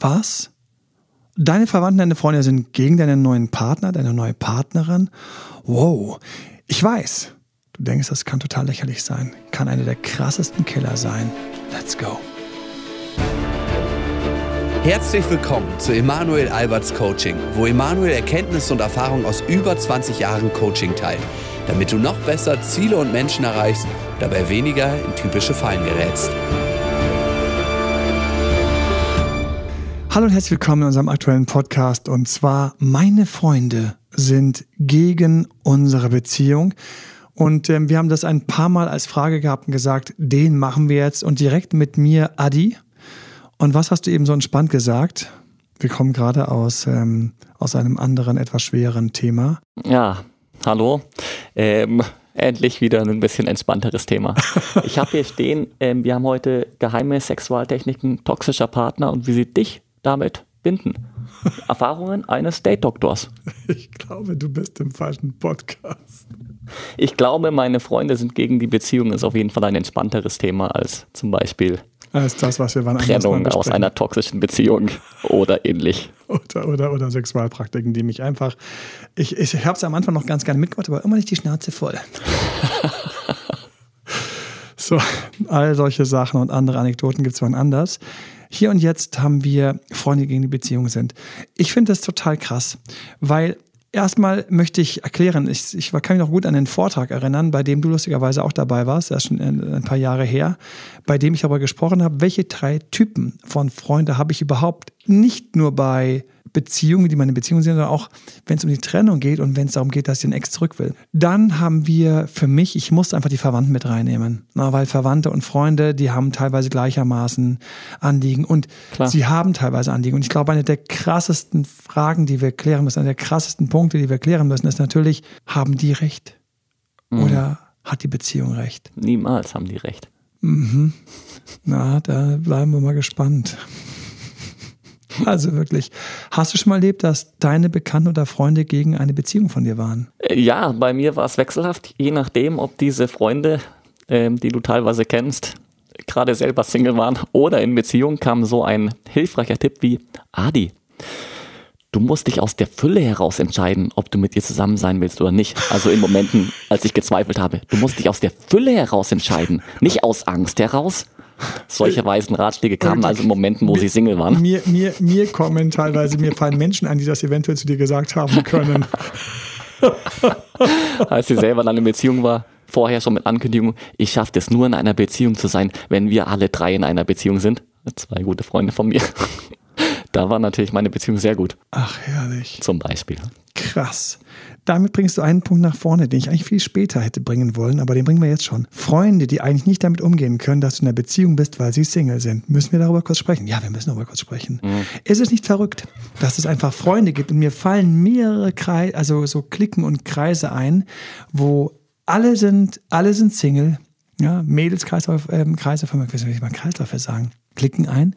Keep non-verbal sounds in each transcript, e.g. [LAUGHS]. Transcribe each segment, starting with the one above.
Was? Deine Verwandten, deine Freunde sind gegen deinen neuen Partner, deine neue Partnerin? Wow, ich weiß. Du denkst, das kann total lächerlich sein. Kann einer der krassesten Killer sein. Let's go. Herzlich willkommen zu Emanuel Alberts Coaching, wo Emanuel Erkenntnisse und Erfahrung aus über 20 Jahren Coaching teilt, damit du noch besser Ziele und Menschen erreichst, dabei weniger in typische Fallen gerätst. Hallo und herzlich willkommen in unserem aktuellen Podcast. Und zwar, meine Freunde sind gegen unsere Beziehung. Und ähm, wir haben das ein paar Mal als Frage gehabt und gesagt, den machen wir jetzt. Und direkt mit mir, Adi. Und was hast du eben so entspannt gesagt? Wir kommen gerade aus, ähm, aus einem anderen, etwas schwereren Thema. Ja, hallo. Ähm, endlich wieder ein bisschen entspannteres Thema. [LAUGHS] Ich habe hier stehen, ähm, wir haben heute geheime Sexualtechniken toxischer Partner und wie sie dich damit binden. Erfahrungen eines Date-Doktors. [LAUGHS] Ich glaube, du bist im falschen Podcast. Ich glaube, meine Freunde sind gegen die Beziehung, ist auf jeden Fall ein entspannteres Thema als zum Beispiel als das, was wir wann Trennung aus einer toxischen Beziehung oder ähnlich. Oder, oder, oder Sexualpraktiken, die mich einfach. Ich, ich, ich habe es am Anfang noch ganz gerne mitgemacht, aber immer nicht die Schnauze voll. [LAUGHS] so, all solche Sachen und andere Anekdoten gibt es wann anders. Hier und jetzt haben wir Freunde, die gegen die Beziehung sind. Ich finde das total krass, weil Erstmal möchte ich erklären, ich, ich kann mich noch gut an den Vortrag erinnern, bei dem du lustigerweise auch dabei warst, das ist schon ein paar Jahre her, bei dem ich aber gesprochen habe, welche drei Typen von Freunden habe ich überhaupt nicht nur bei Beziehungen, die meine Beziehungen sind, sondern auch, wenn es um die Trennung geht und wenn es darum geht, dass ich den Ex zurück will. Dann haben wir für mich, ich muss einfach die Verwandten mit reinnehmen. Na, weil Verwandte und Freunde, die haben teilweise gleichermaßen Anliegen und Klar. sie haben teilweise Anliegen. Und ich glaube, eine der krassesten Fragen, die wir klären müssen, eine der krassesten Punkte, die wir klären müssen, ist natürlich, haben die Recht? Mhm. Oder hat die Beziehung Recht? Niemals haben die Recht. Mhm. Na, da bleiben wir mal gespannt. [LAUGHS] Also wirklich. Hast du schon mal erlebt, dass deine Bekannten oder Freunde gegen eine Beziehung von dir waren? Äh, ja, bei mir war es wechselhaft, je nachdem, ob diese Freunde, ähm, die du teilweise kennst, gerade selber Single waren oder in Beziehung, kam so ein hilfreicher Tipp wie Adi. Du musst dich aus der Fülle heraus entscheiden, ob du mit ihr zusammen sein willst oder nicht. Also in Momenten, als ich gezweifelt habe. Du musst dich aus der Fülle heraus entscheiden, nicht aus Angst heraus, solche weisen Ratschläge kamen also in Momenten, wo mir, sie Single waren. Mir, mir, mir kommen teilweise, mir fallen Menschen an, die das eventuell zu dir gesagt haben können. [LAUGHS] Als sie selber dann in Beziehung war, vorher schon mit Ankündigung, ich schaffe es nur in einer Beziehung zu sein, wenn wir alle drei in einer Beziehung sind. Zwei gute Freunde von mir. [LAUGHS] Da war natürlich meine Beziehung sehr gut. Ach, herrlich. Zum Beispiel. Krass. Damit bringst du einen Punkt nach vorne, den ich eigentlich viel später hätte bringen wollen, aber den bringen wir jetzt schon. Freunde, die eigentlich nicht damit umgehen können, dass du in einer Beziehung bist, weil sie Single sind. Müssen wir darüber kurz sprechen? Ja, wir müssen darüber kurz sprechen. Mhm. Ist es nicht verrückt, dass es einfach Freunde gibt und mir fallen mehrere Kreise, also so Klicken und Kreise ein, wo alle sind, alle sind Single, ja, Mädelskreise, ähm, Kreise, ich weiß nicht, wie man Kreisläufe sagen, klicken ein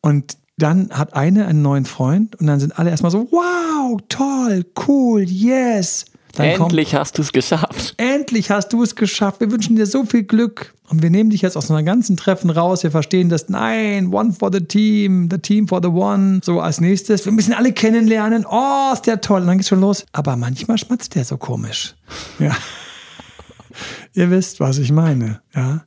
und dann hat eine einen neuen Freund und dann sind alle erstmal so, wow, toll, cool, yes. Dann endlich kommt, hast du es geschafft. Endlich hast du es geschafft. Wir wünschen dir so viel Glück. Und wir nehmen dich jetzt aus so einer ganzen Treffen raus. Wir verstehen das. Nein, one for the team, the team for the one. So als nächstes. Wir müssen alle kennenlernen. Oh, ist der toll. Und dann geht's schon los. Aber manchmal schmatzt der so komisch. Ja. [LAUGHS] Ihr wisst, was ich meine. Ja.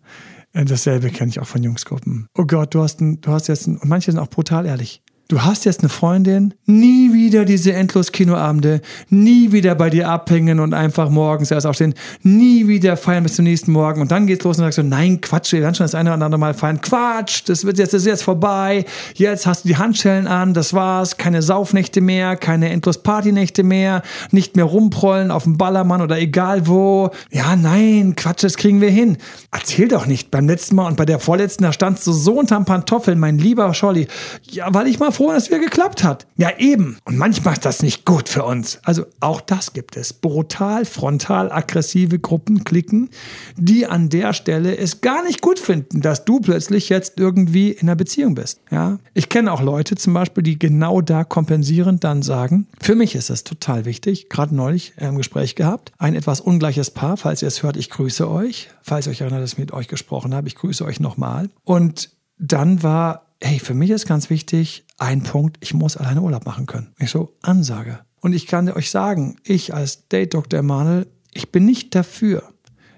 Äh, dasselbe kenne ich auch von Jungsgruppen. Oh Gott, du hast, ein, du hast jetzt, ein, und manche sind auch brutal ehrlich. Du hast jetzt eine Freundin, nie wieder diese endlos Kinoabende, nie wieder bei dir abhängen und einfach morgens erst aufstehen, nie wieder feiern bis zum nächsten Morgen und dann geht's los und sagst du, nein, Quatsch, wir werden schon das eine oder andere Mal feiern. Quatsch, das wird jetzt, das ist jetzt vorbei. Jetzt hast du die Handschellen an, das war's, keine Saufnächte mehr, keine endlos Partynächte mehr, nicht mehr rumprollen auf dem Ballermann oder egal wo. Ja, nein, Quatsch, das kriegen wir hin. Erzähl doch nicht. Beim letzten Mal und bei der vorletzten, da standst du so unterm Pantoffeln, mein lieber Scholli. Ja, weil ich mal froh, dass wieder geklappt hat. Ja, eben. Und manchmal ist das nicht gut für uns. Also auch das gibt es. Brutal, frontal, aggressive Gruppen, Klicken, die an der Stelle es gar nicht gut finden, dass du plötzlich jetzt irgendwie in einer Beziehung bist. Ja, ich kenne auch Leute zum Beispiel, die genau da kompensierend dann sagen, für mich ist das total wichtig, gerade neulich im Gespräch gehabt, ein etwas ungleiches Paar, falls ihr es hört, ich grüße euch. Falls ihr euch erinnert, dass ich mit euch gesprochen habe, ich grüße euch nochmal. Und dann war, hey, für mich ist ganz wichtig, ein Punkt, ich muss alleine Urlaub machen können. Ich so, Ansage. Und ich kann euch sagen, ich als Date Dr. Emanuel, ich bin nicht dafür,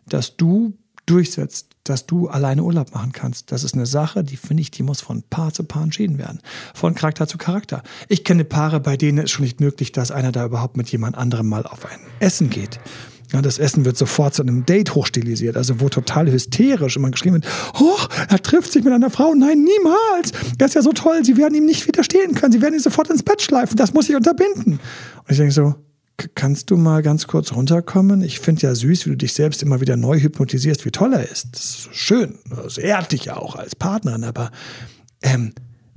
dass du durchsetzt, dass du alleine Urlaub machen kannst. Das ist eine Sache, die finde ich, die muss von Paar zu Paar entschieden werden. Von Charakter zu Charakter. Ich kenne Paare, bei denen ist schon nicht möglich, dass einer da überhaupt mit jemand anderem mal auf ein Essen geht. Ja, das Essen wird sofort zu einem Date hochstilisiert, also wo total hysterisch immer geschrieben wird, oh, er trifft sich mit einer Frau. Nein, niemals. Er ist ja so toll, sie werden ihm nicht widerstehen können. Sie werden ihn sofort ins Bett schleifen. Das muss ich unterbinden. Und ich denke so, kannst du mal ganz kurz runterkommen? Ich finde ja süß, wie du dich selbst immer wieder neu hypnotisierst, wie toll er ist. Das ist schön. Das ehrt dich ja auch als Partnerin, aber ähm,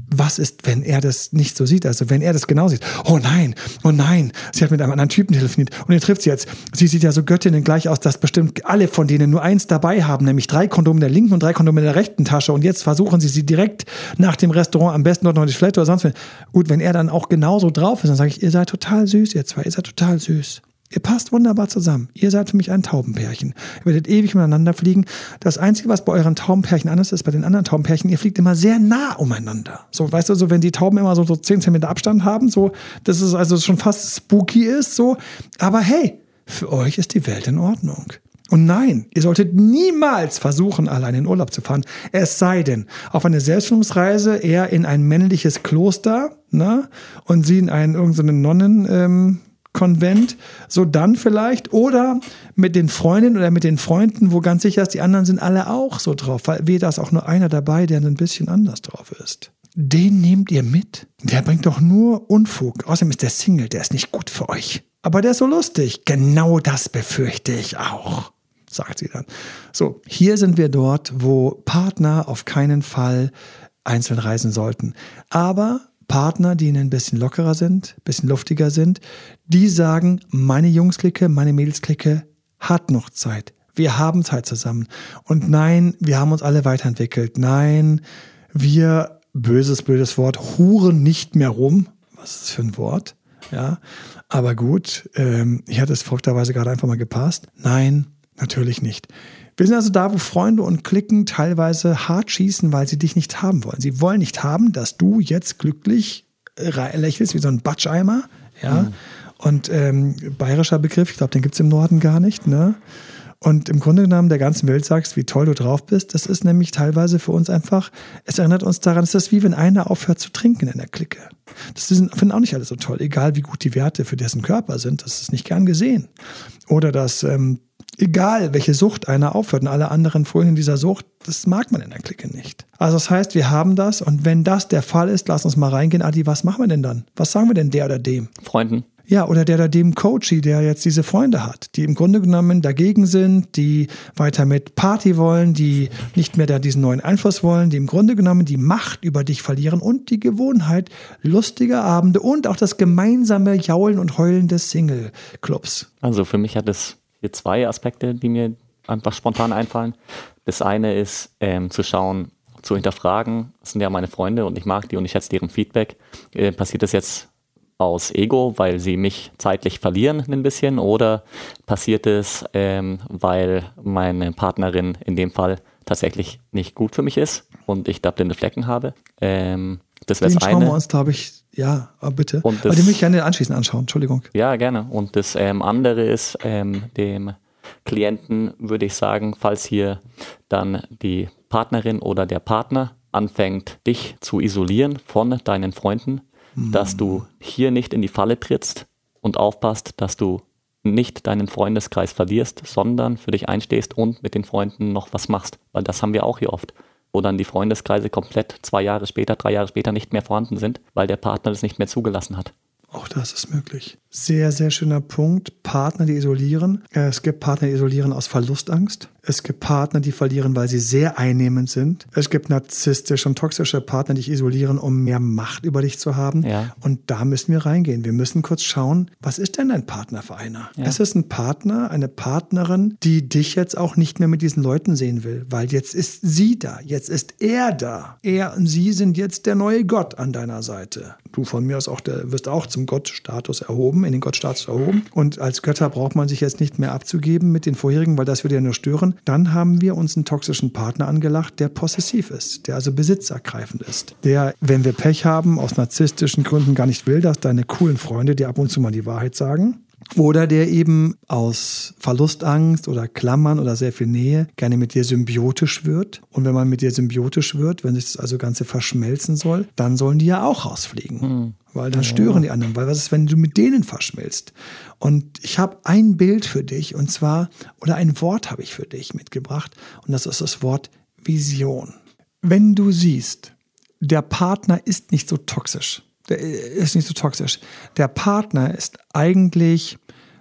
was ist, wenn er das nicht so sieht? Also wenn er das genau sieht. Oh nein, oh nein, sie hat mit einem anderen Typen telefoniert und ihr trifft sie jetzt. Sie sieht ja so Göttinnen gleich aus, dass bestimmt alle von denen nur eins dabei haben, nämlich drei Kondome in der linken und drei Kondome in der rechten Tasche. Und jetzt versuchen sie sie direkt nach dem Restaurant am besten dort noch die Toilette oder sonst was. Gut, wenn er dann auch genauso drauf ist, dann sage ich, ihr seid total süß, ihr zwei, ihr seid total süß. Ihr passt wunderbar zusammen. Ihr seid für mich ein Taubenpärchen. Ihr werdet ewig miteinander fliegen. Das Einzige, was bei euren Taubenpärchen anders ist, bei den anderen Taubenpärchen, ihr fliegt immer sehr nah umeinander. So, weißt du, so wenn die Tauben immer so, so 10 cm Abstand haben, so, dass es also schon fast spooky ist, so. Aber hey, für euch ist die Welt in Ordnung. Und nein, ihr solltet niemals versuchen, allein in Urlaub zu fahren. Es sei denn, auf eine Selbstfindungsreise eher in ein männliches Kloster, ne? Und sie in einen irgendeinen Nonnen, ähm, Konvent, so dann vielleicht oder mit den Freundinnen oder mit den Freunden, wo ganz sicher ist, die anderen sind alle auch so drauf, weil weder ist auch nur einer dabei, der ein bisschen anders drauf ist. Den nehmt ihr mit. Der bringt doch nur Unfug. Außerdem ist der Single, der ist nicht gut für euch. Aber der ist so lustig. Genau das befürchte ich auch, sagt sie dann. So, hier sind wir dort, wo Partner auf keinen Fall einzeln reisen sollten. Aber Partner, die ein bisschen lockerer sind, ein bisschen luftiger sind, die sagen, meine Jungsklicke, meine Mädelsklicke hat noch Zeit. Wir haben Zeit zusammen. Und nein, wir haben uns alle weiterentwickelt. Nein, wir, böses, blödes Wort, huren nicht mehr rum. Was ist das für ein Wort? Ja, aber gut, ähm, hier hat es folgterweise gerade einfach mal gepasst. Nein, natürlich nicht. Wir sind also da, wo Freunde und Klicken teilweise hart schießen, weil sie dich nicht haben wollen. Sie wollen nicht haben, dass du jetzt glücklich lächelst wie so ein Batscheimer. Ja. Mhm. Und ähm, bayerischer Begriff, ich glaube, den gibt es im Norden gar nicht. Ne? Und im Grunde genommen der ganzen Welt sagst, wie toll du drauf bist. Das ist nämlich teilweise für uns einfach, es erinnert uns daran, es ist wie wenn einer aufhört zu trinken in der Clique. Das finden auch nicht alle so toll, egal wie gut die Werte für dessen Körper sind. Das ist nicht gern gesehen. Oder dass ähm, egal welche Sucht einer aufhört und alle anderen folgen in dieser Sucht, das mag man in der Clique nicht. Also das heißt, wir haben das und wenn das der Fall ist, lass uns mal reingehen. Adi, was machen wir denn dann? Was sagen wir denn der oder dem? Freunden. Ja, oder der oder dem Coachy, der jetzt diese Freunde hat, die im Grunde genommen dagegen sind, die weiter mit Party wollen, die nicht mehr da diesen neuen Einfluss wollen, die im Grunde genommen die Macht über dich verlieren und die Gewohnheit lustiger Abende und auch das gemeinsame Jaulen und Heulen des Single-Clubs. Also für mich hat es hier zwei Aspekte, die mir einfach spontan einfallen. Das eine ist ähm, zu schauen, zu hinterfragen, das sind ja meine Freunde und ich mag die und ich schätze deren Feedback. Äh, passiert das jetzt aus Ego, weil sie mich zeitlich verlieren ein bisschen oder passiert es, ähm, weil meine Partnerin in dem Fall tatsächlich nicht gut für mich ist und ich da blinde Flecken habe? Ähm, das wäre das eine. schauen wir uns, glaube ich, ja, aber bitte. Und das, aber den möchte ich gerne anschließend anschauen, Entschuldigung. Ja, gerne. Und das ähm, andere ist, ähm, dem Klienten würde ich sagen, falls hier dann die Partnerin oder der Partner anfängt, dich zu isolieren von deinen Freunden, mhm. dass du hier nicht in die Falle trittst und aufpasst, dass du nicht deinen Freundeskreis verlierst, sondern für dich einstehst und mit den Freunden noch was machst. Weil das haben wir auch hier oft wo dann die Freundeskreise komplett zwei Jahre später, drei Jahre später nicht mehr vorhanden sind, weil der Partner das nicht mehr zugelassen hat. Auch das ist möglich. Sehr, sehr schöner Punkt. Partner, die isolieren. Es gibt Partner, die isolieren aus Verlustangst. Es gibt Partner, die verlieren, weil sie sehr einnehmend sind. Es gibt narzisstische und toxische Partner, die dich isolieren, um mehr Macht über dich zu haben. Ja. Und da müssen wir reingehen. Wir müssen kurz schauen, was ist denn ein Partner für einer? Ja. Es ist ein Partner, eine Partnerin, die dich jetzt auch nicht mehr mit diesen Leuten sehen will, weil jetzt ist sie da, jetzt ist er da. Er und sie sind jetzt der neue Gott an deiner Seite. Du von mir aus auch, der, wirst auch zum Gottstatus erhoben, in den Gottstatus erhoben. Und als Götter braucht man sich jetzt nicht mehr abzugeben mit den vorherigen, weil das würde ja nur stören. Dann haben wir uns einen toxischen Partner angelacht, der possessiv ist, der also besitzergreifend ist, der, wenn wir Pech haben, aus narzisstischen Gründen gar nicht will, dass deine coolen Freunde dir ab und zu mal die Wahrheit sagen oder der eben aus Verlustangst oder Klammern oder sehr viel Nähe gerne mit dir symbiotisch wird. Und wenn man mit dir symbiotisch wird, wenn sich das also Ganze verschmelzen soll, dann sollen die ja auch rausfliegen. Hm. Weil dann stören die anderen. Weil was ist, wenn du mit denen verschmilzt? Und ich habe ein Bild für dich und zwar, oder ein Wort habe ich für dich mitgebracht. Und das ist das Wort Vision. Wenn du siehst, der Partner ist nicht so toxisch der ist nicht so toxisch. Der Partner ist eigentlich,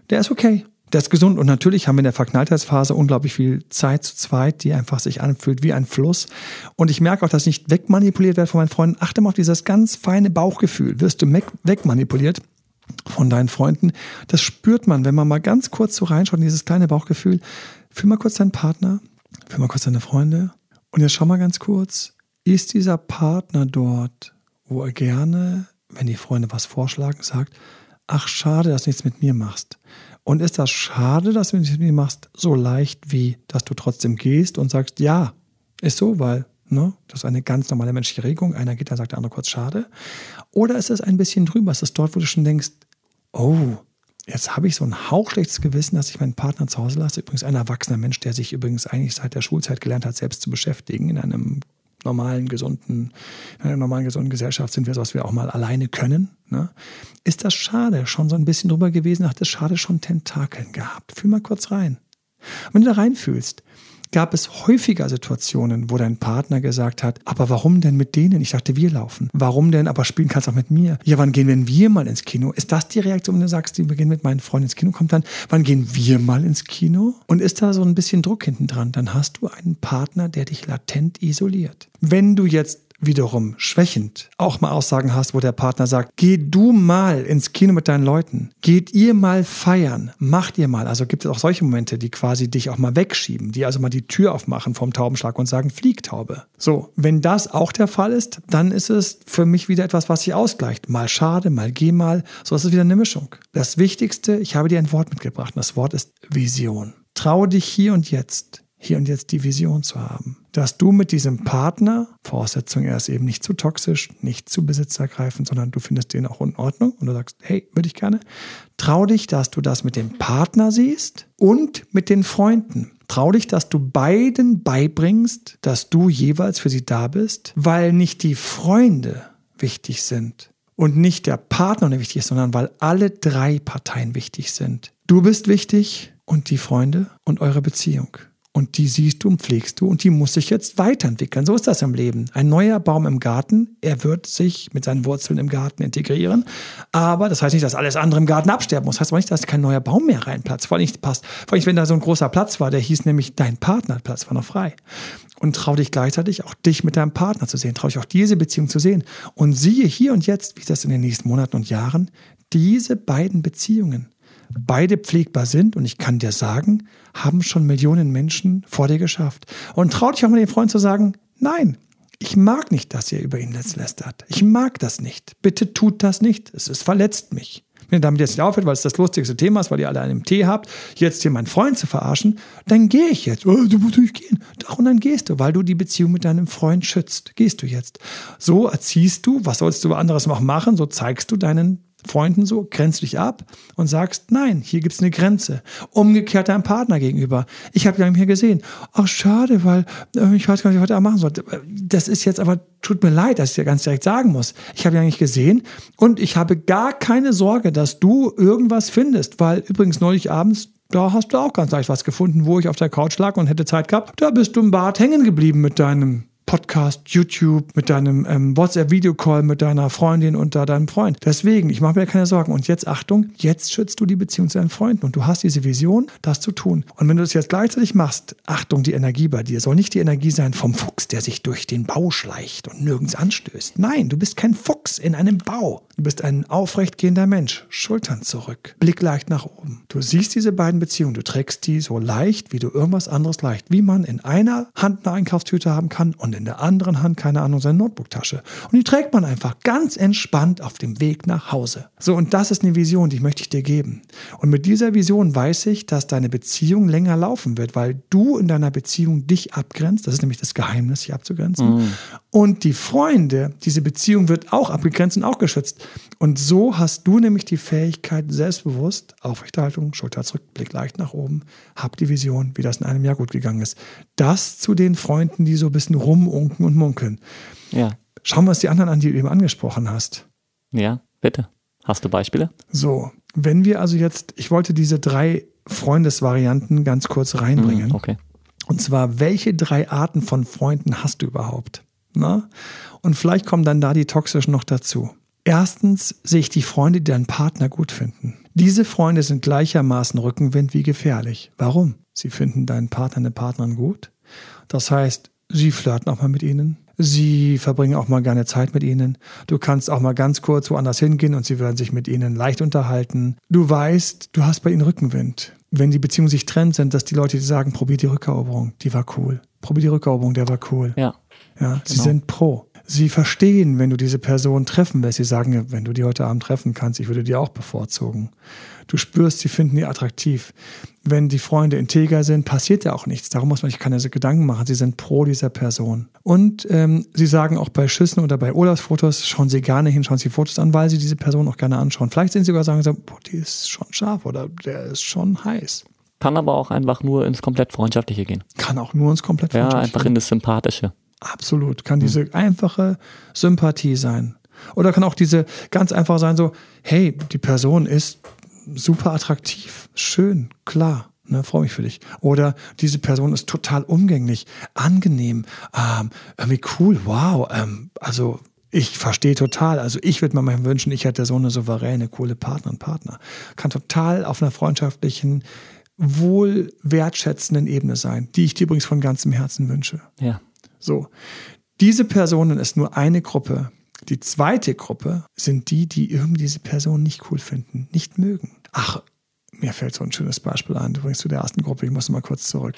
der ist okay. Der ist gesund und natürlich haben wir in der Verknalltheitsphase unglaublich viel Zeit zu zweit, die einfach sich anfühlt wie ein Fluss. Und ich merke auch, dass ich nicht wegmanipuliert werde von meinen Freunden. Achte mal auf dieses ganz feine Bauchgefühl. Wirst du wegmanipuliert von deinen Freunden? Das spürt man, wenn man mal ganz kurz so reinschaut in dieses kleine Bauchgefühl. Fühl mal kurz deinen Partner, fühl mal kurz deine Freunde. Und jetzt schau mal ganz kurz, ist dieser Partner dort, wo er gerne wenn die Freunde was vorschlagen, sagt, ach schade, dass du nichts mit mir machst. Und ist das schade, dass du mir machst, so leicht wie, dass du trotzdem gehst und sagst, ja, ist so, weil ne, das ist eine ganz normale menschliche Regung. Einer geht, dann sagt der andere kurz schade. Oder ist es ein bisschen drüber? Ist es dort, wo du schon denkst, oh, jetzt habe ich so ein hauchschlechtes Gewissen, dass ich meinen Partner zu Hause lasse. Übrigens ein erwachsener Mensch, der sich übrigens eigentlich seit der Schulzeit gelernt hat, selbst zu beschäftigen in einem normalen, gesunden, in einer normalen, gesunden Gesellschaft sind wir so, dass wir auch mal alleine können. Ne? Ist das schade? Schon so ein bisschen drüber gewesen, hat das schade schon Tentakeln gehabt. Fühl mal kurz rein. Wenn du da reinfühlst, gab es häufiger Situationen, wo dein Partner gesagt hat, aber warum denn mit denen? Ich dachte, wir laufen. Warum denn? Aber spielen kannst du auch mit mir. Ja, wann gehen wenn wir mal ins Kino? Ist das die Reaktion, wenn du sagst, wir gehen mit meinen Freunden ins Kino? Kommt dann, wann gehen wir mal ins Kino? Und ist da so ein bisschen Druck hinten dran? Dann hast du einen Partner, der dich latent isoliert. Wenn du jetzt wiederum schwächend auch mal Aussagen hast, wo der Partner sagt, geh du mal ins Kino mit deinen Leuten, geht ihr mal feiern, macht ihr mal. Also gibt es auch solche Momente, die quasi dich auch mal wegschieben, die also mal die Tür aufmachen vom Taubenschlag und sagen, Fliegtaube. So, wenn das auch der Fall ist, dann ist es für mich wieder etwas, was sich ausgleicht. Mal schade, mal geh mal. So ist es wieder eine Mischung. Das Wichtigste, ich habe dir ein Wort mitgebracht und das Wort ist Vision. Traue dich hier und jetzt hier und jetzt die Vision zu haben. Dass du mit diesem Partner, Voraussetzung, er ist eben nicht zu toxisch, nicht zu besitzergreifend, sondern du findest den auch in Ordnung und du sagst, hey, würde ich gerne. Trau dich, dass du das mit dem Partner siehst und mit den Freunden. Trau dich, dass du beiden beibringst, dass du jeweils für sie da bist, weil nicht die Freunde wichtig sind und nicht der Partner wichtig ist, sondern weil alle drei Parteien wichtig sind. Du bist wichtig und die Freunde und eure Beziehung. Und die siehst du und pflegst du und die muss sich jetzt weiterentwickeln. So ist das im Leben. Ein neuer Baum im Garten, er wird sich mit seinen Wurzeln im Garten integrieren. Aber das heißt nicht, dass alles andere im Garten absterben muss. Das heißt aber nicht, dass kein neuer Baum mehr reinplatzt. Vor allem nicht passt. Vor allem, wenn da so ein großer Platz war, der hieß nämlich dein Partner, Platz war noch frei. Und trau dich gleichzeitig auch dich mit deinem Partner zu sehen. Trau dich auch diese Beziehung zu sehen. Und siehe hier und jetzt, wie das in den nächsten Monaten und Jahren, diese beiden Beziehungen beide pflegbar sind. Und ich kann dir sagen, haben schon Millionen Menschen vor dir geschafft. Und trau dich auch mal den Freund zu sagen, nein, ich mag nicht, dass ihr über ihn lästert. Ich mag das nicht. Bitte tut das nicht. Es, es verletzt mich. Wenn ihr damit jetzt nicht aufhört, weil es das lustigste Thema ist, weil ihr alle einen Tee habt, jetzt hier meinen Freund zu verarschen, dann gehe ich jetzt. Oh, du musst nicht gehen. Doch, und dann gehst du, weil du die Beziehung mit deinem Freund schützt. Gehst du jetzt. So erziehst du, was sollst du anderes noch machen? So zeigst du deinen Freunden so, grenzt dich ab und sagst, nein, hier gibt's eine Grenze. Umgekehrt deinem Partner gegenüber. Ich habe ja hier gesehen, ach schade, weil äh, ich weiß gar nicht, was ich heute machen sollte. Das ist jetzt aber, tut mir leid, dass ich dir ganz direkt sagen muss. Ich habe ja nicht gesehen und ich habe gar keine Sorge, dass du irgendwas findest, weil übrigens neulich abends da hast du auch ganz leicht was gefunden, wo ich auf der Couch lag und hätte Zeit gehabt. Da bist du im Bad hängen geblieben mit deinem Podcast, YouTube, mit deinem ähm, WhatsApp-Videocall mit deiner Freundin und da deinem Freund. Deswegen, ich mache mir keine Sorgen. Und jetzt Achtung, jetzt schützt du die Beziehung zu deinen Freunden und du hast diese Vision, das zu tun. Und wenn du das jetzt gleichzeitig machst, Achtung, die Energie bei dir soll nicht die Energie sein vom Fuchs, der sich durch den Bau schleicht und nirgends anstößt. Nein, du bist kein Fuchs in einem Bau. Du bist ein aufrechtgehender Mensch. Schultern zurück, Blick leicht nach oben. Du siehst diese beiden Beziehungen, du trägst die so leicht, wie du irgendwas anderes leicht, wie man in einer Hand eine Einkaufstüte haben kann und und in der anderen Hand, keine Ahnung, seine Notebooktasche. Und die trägt man einfach ganz entspannt auf dem Weg nach Hause. So, und das ist eine Vision, die möchte ich dir geben. Und mit dieser Vision weiß ich, dass deine Beziehung länger laufen wird, weil du in deiner Beziehung dich abgrenzt. Das ist nämlich das Geheimnis, sich abzugrenzen. Mhm. Und die Freunde, diese Beziehung wird auch abgegrenzt und auch geschützt. Und so hast du nämlich die Fähigkeit, selbstbewusst, Aufrechterhaltung, Schulter zurück, Blick leicht nach oben, hab die Vision, wie das in einem Jahr gut gegangen ist. Das zu den Freunden, die so ein bisschen rumunken und munkeln. Ja. Schauen wir uns die anderen an, die du eben angesprochen hast. Ja, bitte. Hast du Beispiele? So, wenn wir also jetzt, ich wollte diese drei Freundesvarianten ganz kurz reinbringen. Mhm, okay. Und zwar, welche drei Arten von Freunden hast du überhaupt? Na? Und vielleicht kommen dann da die toxischen noch dazu. Erstens sehe ich die Freunde, die deinen Partner gut finden. Diese Freunde sind gleichermaßen Rückenwind wie gefährlich. Warum? Sie finden deinen Partner, eine Partnerin gut. Das heißt, sie flirten auch mal mit ihnen. Sie verbringen auch mal gerne Zeit mit ihnen. Du kannst auch mal ganz kurz woanders hingehen und sie werden sich mit ihnen leicht unterhalten. Du weißt, du hast bei ihnen Rückenwind. Wenn die Beziehungen sich trennt, sind das die Leute, die sagen, probier die Rückeroberung, die war cool. Probier die Rückeroberung, der war cool. Ja. Ja, sie genau. sind pro. Sie verstehen, wenn du diese Person treffen willst. Sie sagen, wenn du die heute Abend treffen kannst, ich würde die auch bevorzugen. Du spürst, sie finden die attraktiv. Wenn die Freunde integer sind, passiert ja auch nichts. Darum muss man sich keine Gedanken machen. Sie sind pro dieser Person. Und ähm, sie sagen auch bei Schüssen oder bei Urlaubsfotos, schauen sie gerne hin, schauen sie Fotos an, weil sie diese Person auch gerne anschauen. Vielleicht sind sie sogar sagen, boah, die ist schon scharf oder der ist schon heiß. Kann aber auch einfach nur ins komplett Freundschaftliche gehen. Kann auch nur ins komplett Freundschaftliche. Ja, einfach in das Sympathische. Absolut. Kann diese einfache Sympathie sein. Oder kann auch diese ganz einfach sein, so, hey, die Person ist super attraktiv, schön, klar. Ne, freue mich für dich. Oder diese Person ist total umgänglich, angenehm, ähm, irgendwie cool, wow. Ähm, also ich verstehe total. Also ich würde mir mal wünschen, ich hätte so eine souveräne, coole Partnerin, Partner. Kann total auf einer freundschaftlichen, wohl wertschätzenden Ebene sein, die ich dir übrigens von ganzem Herzen wünsche. Ja. So. Diese Personen ist nur eine Gruppe. Die zweite Gruppe sind die, die irgendwie diese Person nicht cool finden, nicht mögen. Ach, mir fällt so ein schönes Beispiel ein. Übrigens zu der ersten Gruppe, ich muss mal kurz zurück.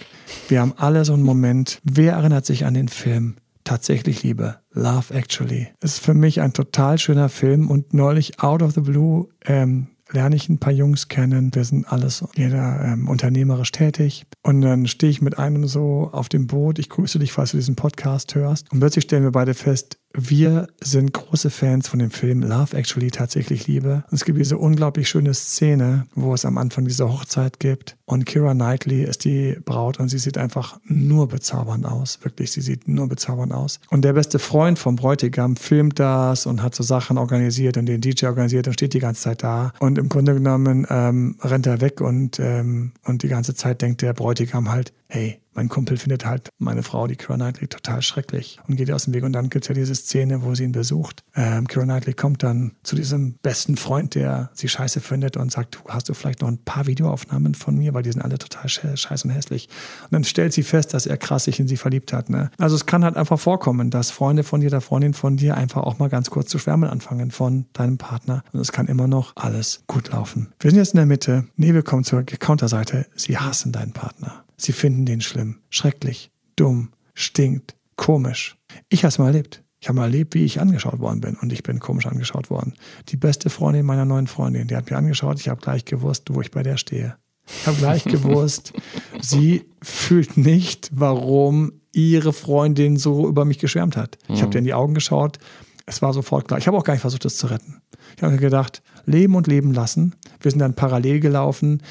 Wir haben alle so einen Moment. Wer erinnert sich an den Film? Tatsächlich Liebe. Love Actually. Ist für mich ein total schöner Film und neulich out of the blue ähm, lerne ich ein paar Jungs kennen. Wir sind alles, jeder ähm, unternehmerisch tätig. Und dann stehe ich mit einem so auf dem Boot. Ich grüße dich, falls du diesen Podcast hörst. Und plötzlich stellen wir beide fest, wir sind große Fans von dem Film Love Actually tatsächlich Liebe. Und es gibt diese unglaublich schöne Szene, wo es am Anfang diese Hochzeit gibt. Und Kira Knightley ist die Braut und sie sieht einfach nur bezaubernd aus. Wirklich, sie sieht nur bezaubernd aus. Und der beste Freund vom Bräutigam filmt das und hat so Sachen organisiert und den DJ organisiert und steht die ganze Zeit da. Und im Grunde genommen ähm, rennt er weg und, ähm, und die ganze Zeit denkt der Bräutigam halt, hey, mein Kumpel findet halt meine Frau, die Kira Knightley, total schrecklich und geht ihr aus dem Weg. Und dann gibt es ja diese Szene, wo sie ihn besucht. Ähm, Kira Knightley kommt dann zu diesem besten Freund, der sie scheiße findet und sagt, hast du vielleicht noch ein paar Videoaufnahmen von mir, weil die sind alle total scheiße und hässlich. Und dann stellt sie fest, dass er krass sich in sie verliebt hat. Ne? Also es kann halt einfach vorkommen, dass Freunde von dir, der Freundin von dir einfach auch mal ganz kurz zu schwärmen anfangen von deinem Partner. Und es kann immer noch alles gut laufen. Wir sind jetzt in der Mitte. Nee, wir kommen zur Counterseite. Sie hassen deinen Partner. Sie finden den schlimm, schrecklich, dumm, stinkt, komisch. Ich habe es mal erlebt. Ich habe mal erlebt, wie ich angeschaut worden bin und ich bin komisch angeschaut worden. Die beste Freundin meiner neuen Freundin, die hat mir angeschaut, ich habe gleich gewusst, wo ich bei der stehe. Ich habe gleich [LAUGHS] gewusst, sie fühlt nicht, warum ihre Freundin so über mich geschwärmt hat. Ich habe mhm. dir in die Augen geschaut, es war sofort klar. Ich habe auch gar nicht versucht, das zu retten. Ich habe mir gedacht, leben und leben lassen. Wir sind dann parallel gelaufen.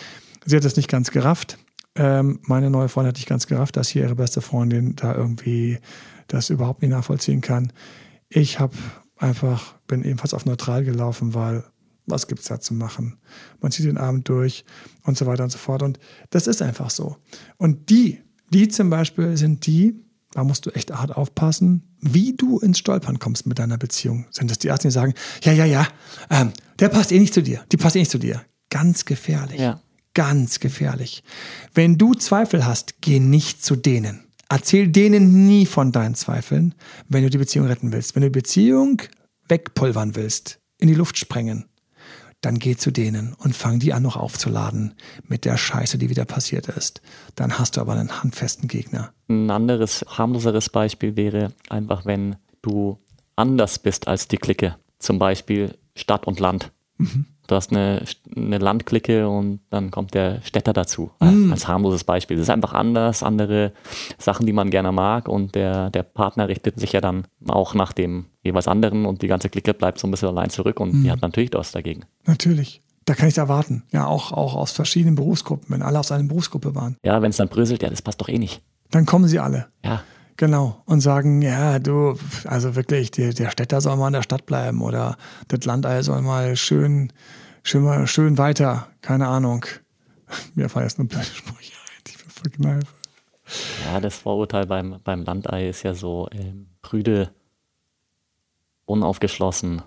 Sie hat es nicht ganz gerafft. Ähm, meine neue Freundin hat nicht ganz gerafft, dass hier ihre beste Freundin da irgendwie das überhaupt nicht nachvollziehen kann. Ich habe einfach, bin ebenfalls auf neutral gelaufen, weil was gibt es da zu machen? Man zieht den Abend durch und so weiter und so fort. Und das ist einfach so. Und die, die zum Beispiel sind die, da musst du echt hart aufpassen, wie du ins Stolpern kommst mit deiner Beziehung. Sind das die ersten, die sagen, ja, ja, ja, ähm, der passt eh nicht zu dir, die passt eh nicht zu dir. Ganz gefährlich. Ja ganz gefährlich. Wenn du Zweifel hast, geh nicht zu denen. Erzähl denen nie von deinen Zweifeln, wenn du die Beziehung retten willst. Wenn du die Beziehung wegpulvern willst, in die Luft sprengen, dann geh zu denen und fang die an noch aufzuladen mit der Scheiße, die wieder passiert ist. Dann hast du aber einen handfesten Gegner. Ein anderes, harmloseres Beispiel wäre einfach, wenn du anders bist als die Clique. Zum Beispiel Stadt und Land. Mhm. Du hast eine, eine Landklicke und dann kommt der Städter dazu. Mhm. Als harmloses Beispiel. Das ist einfach anders, andere Sachen, die man gerne mag und der, der Partner richtet sich ja dann auch nach dem jeweils anderen und die ganze Clique bleibt so ein bisschen allein zurück und mhm. die hat natürlich was dagegen. Natürlich. Da kann ich es erwarten. Ja, auch, auch aus verschiedenen Berufsgruppen, wenn alle aus einer Berufsgruppe waren. Ja, wenn es dann bröselt, ja, das passt doch eh nicht. Dann kommen sie alle. Ja. Genau. Und sagen, ja, du, also wirklich, die, der Städter soll mal in der Stadt bleiben oder das Landei soll mal schön, schön, mal, schön weiter. Keine Ahnung. [LAUGHS] Mir fallen jetzt nur blöde Sprüche ein, die mir verkneife. Ja, das Vorurteil beim, beim Landei ist ja so ähm, prüde, unaufgeschlossen,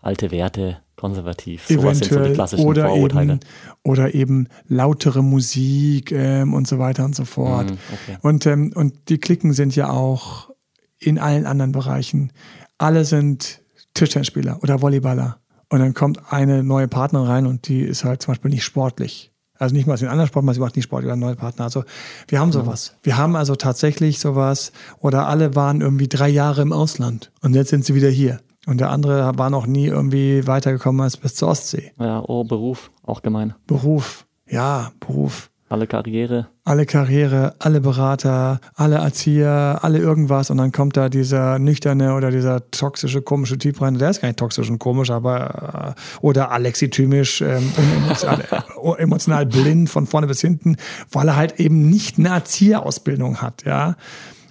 alte Werte, konservativ. Sind so die klassischen oder Vorurteile. Eben, oder eben lautere Musik ähm, und so weiter und so fort. Mm, okay. und, ähm, und die Klicken sind ja auch in allen anderen Bereichen. Alle sind Tischtennisspieler oder Volleyballer. Und dann kommt eine neue Partnerin rein und die ist halt zum Beispiel nicht sportlich. Also nicht mal als in anderen Sport, sie macht nicht Sport oder einen neuen Partner. Also wir haben sowas. Wir haben also tatsächlich sowas. Oder alle waren irgendwie drei Jahre im Ausland und jetzt sind sie wieder hier. Und der andere war noch nie irgendwie weitergekommen als bis zur Ostsee. Ja, oh, Beruf, auch gemein. Beruf, ja, Beruf. Alle Karriere. Alle Karriere, alle Berater, alle Erzieher, alle irgendwas. Und dann kommt da dieser nüchterne oder dieser toxische, komische Typ rein. Der ist gar nicht toxisch und komisch, aber äh, oder alexithymisch, ähm, [LAUGHS] emotional, äh, emotional blind von vorne bis hinten, weil er halt eben nicht eine Erzieherausbildung hat, ja.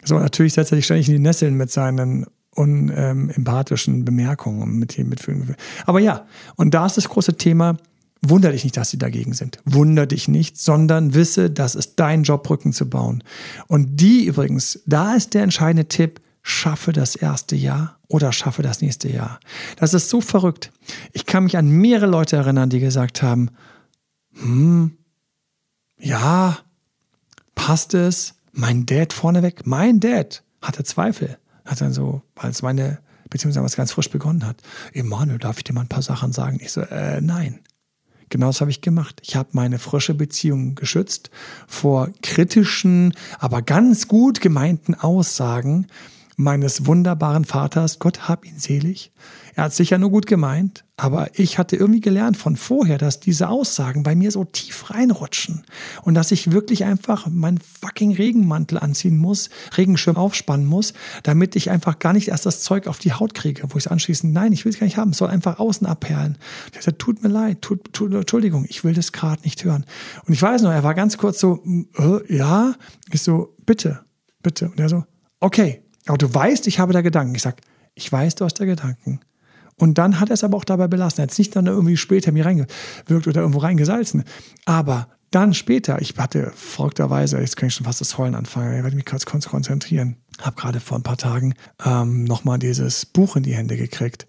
So, natürlich setzt er sich ständig in die Nesseln mit seinen unempathischen ähm, Bemerkungen mit dem Mitfühlen. Aber ja, und da ist das große Thema, wunder dich nicht, dass sie dagegen sind. Wunder dich nicht, sondern wisse, das ist dein Job, Brücken zu bauen. Und die übrigens, da ist der entscheidende Tipp, schaffe das erste Jahr oder schaffe das nächste Jahr. Das ist so verrückt. Ich kann mich an mehrere Leute erinnern, die gesagt haben, hm, ja, passt es? Mein Dad vorneweg, mein Dad hatte Zweifel hat dann so, es meine Beziehung damals ganz frisch begonnen hat, Emanuel, darf ich dir mal ein paar Sachen sagen? Ich so, äh, nein. Genau das habe ich gemacht. Ich habe meine frische Beziehung geschützt vor kritischen, aber ganz gut gemeinten Aussagen meines wunderbaren Vaters. Gott hab ihn selig. Er hat sicher nur gut gemeint, aber ich hatte irgendwie gelernt von vorher, dass diese Aussagen bei mir so tief reinrutschen und dass ich wirklich einfach meinen fucking Regenmantel anziehen muss, Regenschirm aufspannen muss, damit ich einfach gar nicht erst das Zeug auf die Haut kriege, wo ich es anschließend, nein, ich will es gar nicht haben, es soll einfach außen abperlen. Ich sagte, tut mir leid, tut, tut, Entschuldigung, ich will das gerade nicht hören. Und ich weiß noch, er war ganz kurz so, äh, ja, ich so, bitte, bitte. Und er so, okay, aber du weißt, ich habe da Gedanken. Ich sag, ich weiß, du hast da Gedanken. Und dann hat er es aber auch dabei belassen. Er hat es nicht dann irgendwie später mir reingewirkt oder irgendwo reingesalzen. Aber dann später, ich hatte verrückterweise, jetzt kann ich schon fast das Heulen anfangen, ich werde mich kurz konzentrieren. Habe gerade vor ein paar Tagen ähm, nochmal dieses Buch in die Hände gekriegt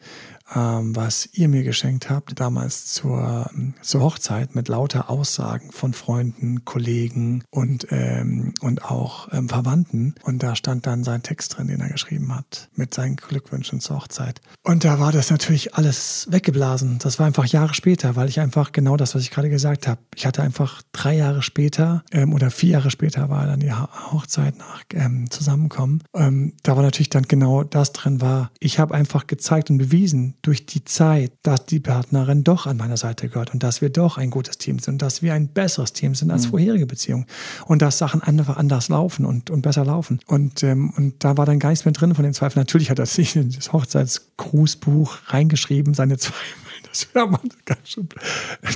was ihr mir geschenkt habt, damals zur, ähm, zur Hochzeit mit lauter Aussagen von Freunden, Kollegen und, ähm, und auch ähm, Verwandten. Und da stand dann sein Text drin, den er geschrieben hat, mit seinen Glückwünschen zur Hochzeit. Und da war das natürlich alles weggeblasen. Das war einfach Jahre später, weil ich einfach genau das, was ich gerade gesagt habe. Ich hatte einfach drei Jahre später ähm, oder vier Jahre später war dann die Hochzeit nach ähm, Zusammenkommen. Ähm, da war natürlich dann genau das drin war. Ich habe einfach gezeigt und bewiesen, durch die Zeit, dass die Partnerin doch an meiner Seite gehört und dass wir doch ein gutes Team sind und dass wir ein besseres Team sind als mhm. vorherige Beziehungen und dass Sachen einfach anders laufen und, und besser laufen. Und, ähm, und da war dann gar nichts mehr drin von den Zweifeln. Natürlich hat er sich in das Hochzeitsgrußbuch reingeschrieben, seine Zweifel. [LAUGHS] Das wäre mal ganz schön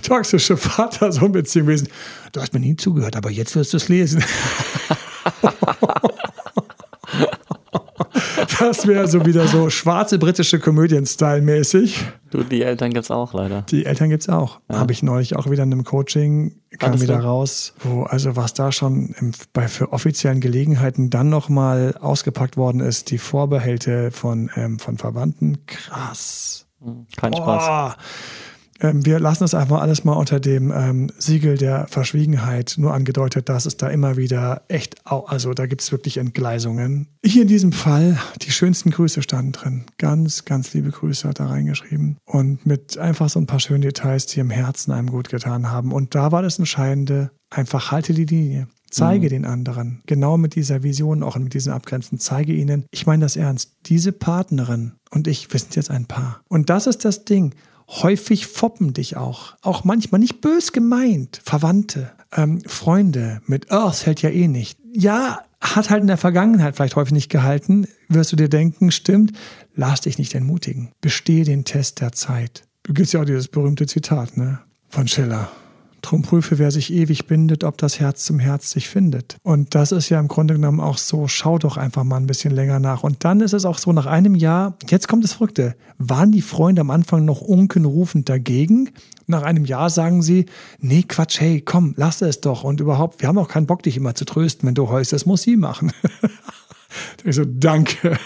toxische Vater-Sohn-Beziehung gewesen. Du hast mir nie zugehört, aber jetzt wirst du es lesen. [LAUGHS] [LAUGHS] Das wäre so wieder so schwarze britische Komödien-Style-mäßig. Du, die Eltern gibt's auch leider. Die Eltern gibt's auch. Ja. Habe ich neulich auch wieder in einem Coaching, kam wieder raus, wo also was da schon im, bei für offiziellen Gelegenheiten dann nochmal ausgepackt worden ist, die Vorbehälte von, ähm, von Verwandten. Krass. Hm, kein Spaß. Ähm, wir lassen das einfach alles mal unter dem ähm, Siegel der Verschwiegenheit nur angedeutet, dass es da immer wieder echt, also da gibt es wirklich Entgleisungen. Hier in diesem Fall, die schönsten Grüße standen drin. Ganz, ganz liebe Grüße hat er reingeschrieben. Und mit einfach so ein paar schönen Details, die im Herzen einem gut getan haben. Und da war das Entscheidende, einfach halte die Linie. Zeige mhm. den anderen, genau mit dieser Vision, auch mit diesen Abgrenzen, zeige ihnen, ich meine das ernst, diese Partnerin und ich, wir sind jetzt ein Paar. Und das ist das Ding häufig foppen dich auch. Auch manchmal nicht bös gemeint. Verwandte, ähm, Freunde mit, oh, es hält ja eh nicht. Ja, hat halt in der Vergangenheit vielleicht häufig nicht gehalten. Wirst du dir denken, stimmt, lass dich nicht entmutigen. Bestehe den Test der Zeit. Du gibst ja auch dieses berühmte Zitat, ne? Von Schiller. Drum prüfe, wer sich ewig bindet, ob das Herz zum Herz sich findet. Und das ist ja im Grunde genommen auch so, schau doch einfach mal ein bisschen länger nach. Und dann ist es auch so, nach einem Jahr, jetzt kommt das Verrückte, waren die Freunde am Anfang noch unkenrufend dagegen? Nach einem Jahr sagen sie, nee, Quatsch, hey, komm, lass es doch. Und überhaupt, wir haben auch keinen Bock, dich immer zu trösten, wenn du heust, das muss sie machen. [LAUGHS] ich so, danke.